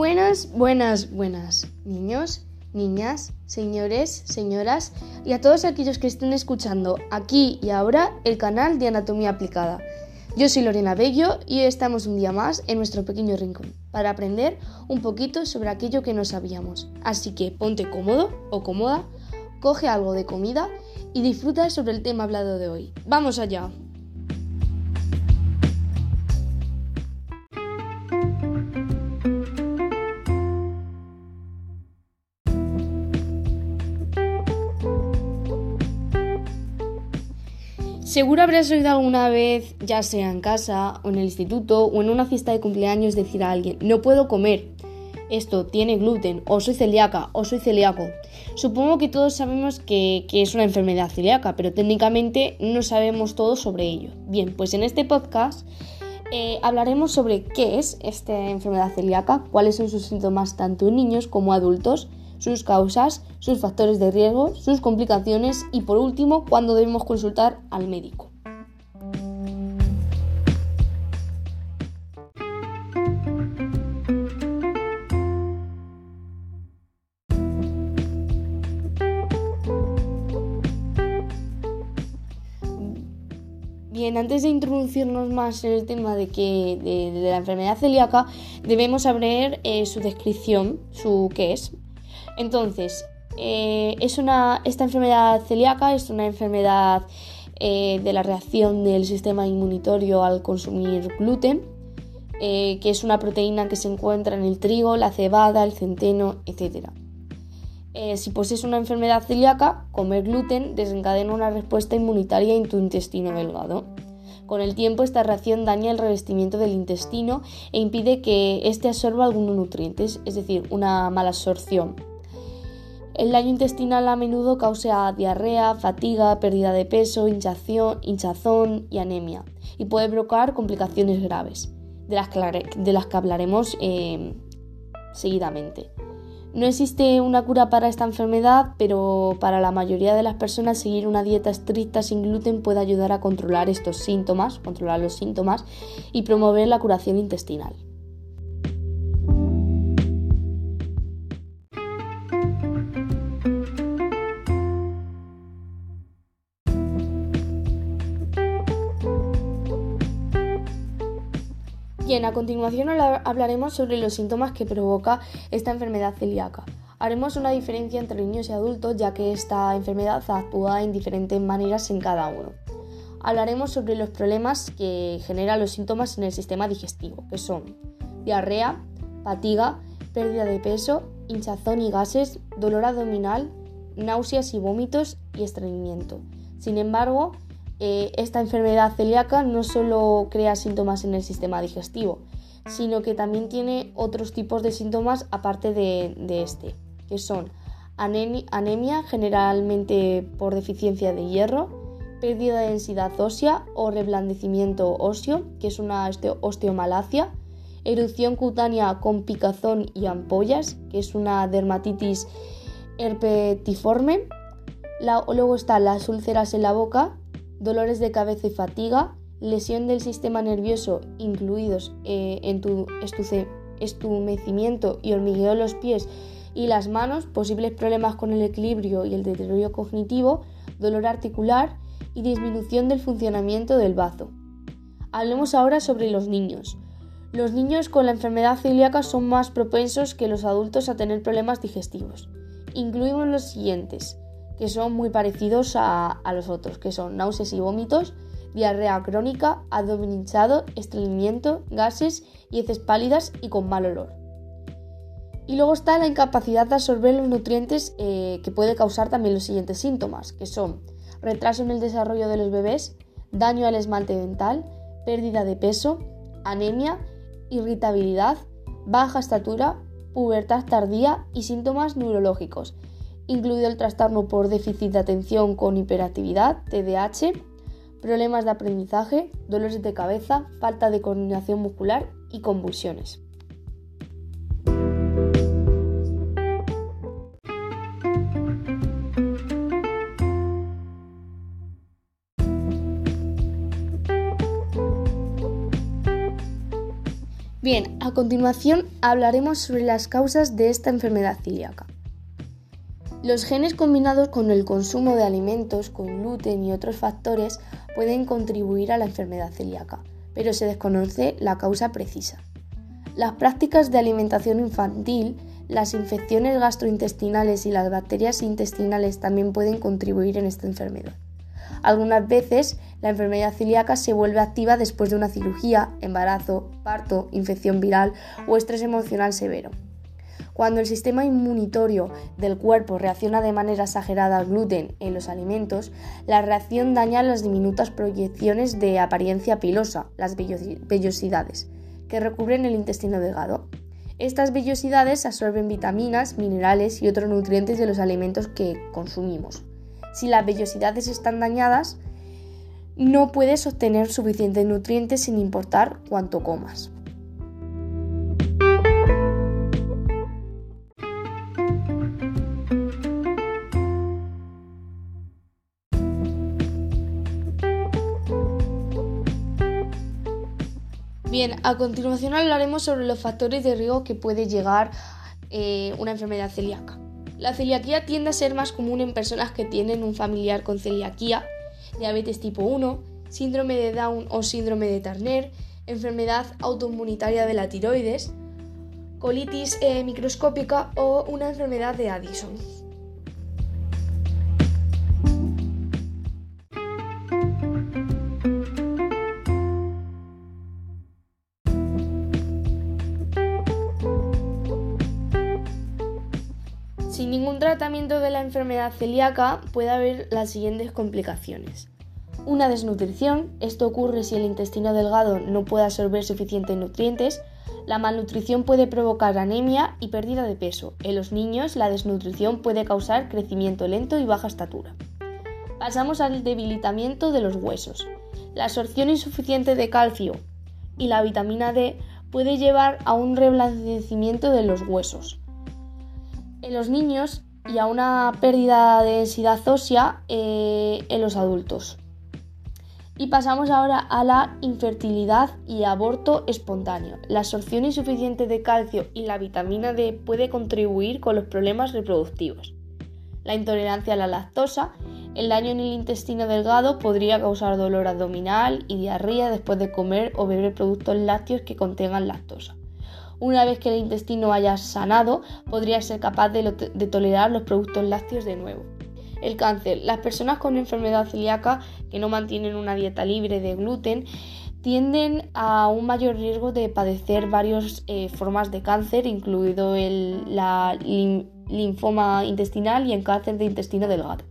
Buenas, buenas, buenas, niños, niñas, señores, señoras y a todos aquellos que estén escuchando aquí y ahora el canal de Anatomía Aplicada. Yo soy Lorena Bello y estamos un día más en nuestro pequeño rincón para aprender un poquito sobre aquello que no sabíamos. Así que ponte cómodo o cómoda, coge algo de comida y disfruta sobre el tema hablado de hoy. ¡Vamos allá! Seguro habrás oído alguna vez, ya sea en casa o en el instituto o en una fiesta de cumpleaños, decir a alguien, no puedo comer. Esto tiene gluten, o soy celíaca, o soy celíaco. Supongo que todos sabemos que, es una enfermedad celíaca, pero técnicamente no sabemos todo sobre ello. Bien, pues en este podcast eh, hablaremos sobre qué es esta enfermedad celíaca, cuáles son sus síntomas tanto en niños como adultos, sus causas, sus factores de riesgo, sus complicaciones y por último, cuándo debemos consultar al médico. Bien, antes de introducirnos más en el tema de, que, de, la enfermedad celíaca, debemos saber eh, su descripción, su qué es. Entonces, eh, esta enfermedad celíaca es una enfermedad eh, de la reacción del sistema inmunitario al consumir gluten, eh, que es una proteína que se encuentra en el trigo, la cebada, el centeno, etc. si posees una enfermedad celíaca, comer gluten desencadena una respuesta inmunitaria en tu intestino delgado. Con el tiempo, esta reacción daña el revestimiento del intestino e impide que éste absorba algunos nutrientes, es decir, una mala absorción. El daño intestinal a menudo causa diarrea, fatiga, pérdida de peso, hinchazón, hinchazón y anemia y puede provocar complicaciones graves, de las que, hablaremos eh, seguidamente. No existe una cura para esta enfermedad, pero para la mayoría de las personas seguir una dieta estricta sin gluten puede ayudar a controlar estos síntomas, controlar los síntomas y promover la curación intestinal. Bien, a continuación hablaremos sobre los síntomas que provoca esta enfermedad celíaca. Haremos una diferencia entre niños y adultos ya que esta enfermedad actúa en diferentes maneras en cada uno. Hablaremos sobre los problemas que generan los síntomas en el sistema digestivo, que son diarrea, fatiga, pérdida de peso, hinchazón y gases, dolor abdominal, náuseas y vómitos y estreñimiento. Sin embargo, eh, esta enfermedad celíaca no solo crea síntomas en el sistema digestivo, sino que también tiene otros tipos de síntomas aparte de, este, que son anemia, generalmente por deficiencia de hierro, pérdida de densidad ósea o reblandecimiento óseo, que es una osteomalacia, erupción cutánea con picazón y ampollas, que es una dermatitis herpetiforme. luego están las úlceras en la boca, dolores de cabeza y fatiga, lesión del sistema nervioso incluidos eh, en tu estumecimiento y hormigueo en los pies y las manos, posibles problemas con el equilibrio y el deterioro cognitivo, dolor articular y disminución del funcionamiento del bazo. Hablemos ahora sobre los niños. Los niños con la enfermedad celíaca son más propensos que los adultos a tener problemas digestivos. Incluimos los siguientes: que son muy parecidos a, los otros, que son náuseas y vómitos, diarrea crónica, abdomen hinchado, estreñimiento, gases y heces pálidas y con mal olor. Y luego está la incapacidad de absorber los nutrientes eh, que puede causar también los siguientes síntomas, que son retraso en el desarrollo de los bebés, daño al esmalte dental, pérdida de peso, anemia, irritabilidad, baja estatura, pubertad tardía y síntomas neurológicos, incluido el trastorno por déficit de atención con hiperactividad, TDAH, problemas de aprendizaje, dolores de cabeza, falta de coordinación muscular y convulsiones. Bien, a continuación hablaremos sobre las causas de esta enfermedad celíaca. Los genes combinados con el consumo de alimentos con gluten y otros factores pueden contribuir a la enfermedad celíaca, pero se desconoce la causa precisa. Las prácticas de alimentación infantil, las infecciones gastrointestinales y las bacterias intestinales también pueden contribuir en esta enfermedad. Algunas veces la enfermedad celíaca se vuelve activa después de una cirugía, embarazo, parto, infección viral o estrés emocional severo. Cuando el sistema inmunitorio del cuerpo reacciona de manera exagerada al gluten en los alimentos, la reacción daña las diminutas proyecciones de apariencia pilosa, las vellosidades, que recubren el intestino delgado. Estas vellosidades absorben vitaminas, minerales y otros nutrientes de los alimentos que consumimos. Si las vellosidades están dañadas, no puedes obtener suficientes nutrientes sin importar cuánto comas. Bien, a continuación hablaremos sobre los factores de riesgo que puede llegar eh, una enfermedad celíaca. La celiaquía tiende a ser más común en personas que tienen un familiar con celiaquía, diabetes tipo 1, síndrome de Down o síndrome de Turner, enfermedad autoinmunitaria de la tiroides, colitis eh, microscópica o una enfermedad de Addison. Tratamiento de la enfermedad celíaca puede haber las siguientes complicaciones. Una desnutrición, esto ocurre si el intestino delgado no puede absorber suficientes nutrientes. La malnutrición puede provocar anemia y pérdida de peso. En los niños la desnutrición puede causar crecimiento lento y baja estatura. Pasamos al debilitamiento de los huesos. La absorción insuficiente de calcio y la vitamina D puede llevar a un reblandecimiento de los huesos en los niños y a una pérdida de densidad ósea eh, en los adultos. Y pasamos ahora a la infertilidad y aborto espontáneo. La absorción insuficiente de calcio y la vitamina D puede contribuir con los problemas reproductivos. La intolerancia a la lactosa, el daño en el intestino delgado podría causar dolor abdominal y diarrea después de comer o beber productos lácteos que contengan lactosa. Una vez que el intestino haya sanado, podría ser capaz de, tolerar los productos lácteos de nuevo. El cáncer. Las personas con enfermedad celíaca que no mantienen una dieta libre de gluten tienden a un mayor riesgo de padecer varias eh, formas de cáncer, incluido el linfoma intestinal y el cáncer de intestino delgado.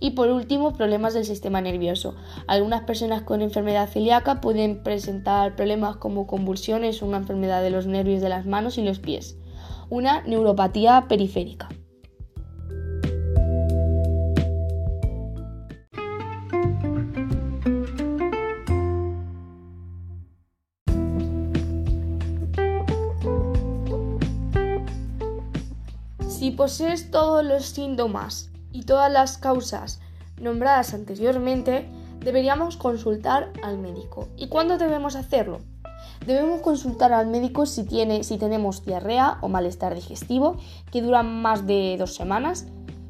Y por último, problemas del sistema nervioso. Algunas personas con enfermedad celíaca pueden presentar problemas como convulsiones o una enfermedad de los nervios de las manos y los pies. Una neuropatía periférica. Si posees todos los síntomas y todas las causas nombradas anteriormente, deberíamos consultar al médico. ¿Y cuándo debemos hacerlo? Debemos consultar al médico si, tiene, si tenemos diarrea o malestar digestivo que dura más de dos semanas.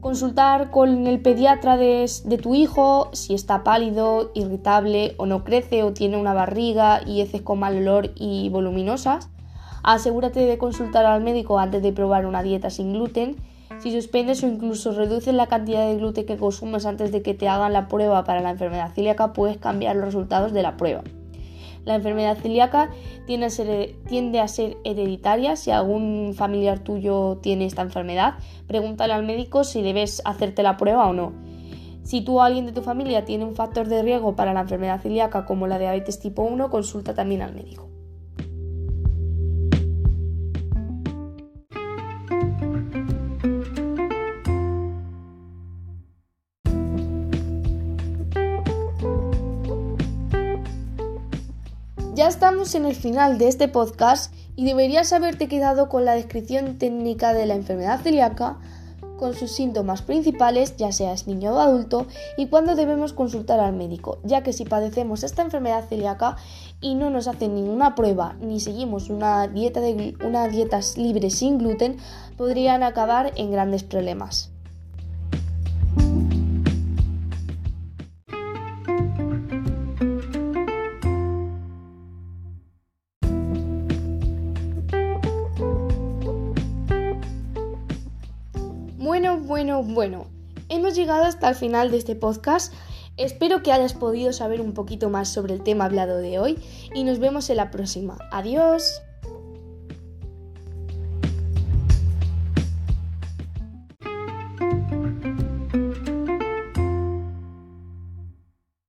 Consultar con el pediatra de, de tu hijo si está pálido, irritable o no crece o tiene una barriga y heces con mal olor y voluminosas. Asegúrate de consultar al médico antes de probar una dieta sin gluten si suspendes o incluso reduces la cantidad de gluten que consumes antes de que te hagan la prueba para la enfermedad celíaca, puedes cambiar los resultados de la prueba. La enfermedad celíaca tiende a, ser, hereditaria. Si algún familiar tuyo tiene esta enfermedad, pregúntale al médico si debes hacerte la prueba o no. Si tú o alguien de tu familia tiene un factor de riesgo para la enfermedad celíaca como la diabetes tipo 1, consulta también al médico. Ya estamos en el final de este podcast y deberías haberte quedado con la descripción técnica de la enfermedad celíaca, con sus síntomas principales, ya seas niño o adulto, y cuándo debemos consultar al médico, ya que si padecemos esta enfermedad celíaca y no nos hacen ninguna prueba ni seguimos una dieta, de, una dieta libre sin gluten, podrían acabar en grandes problemas. Bueno, bueno, bueno. Hemos llegado hasta el final de este podcast. Espero que hayas podido saber un poquito más sobre el tema hablado de hoy y nos vemos en la próxima. Adiós.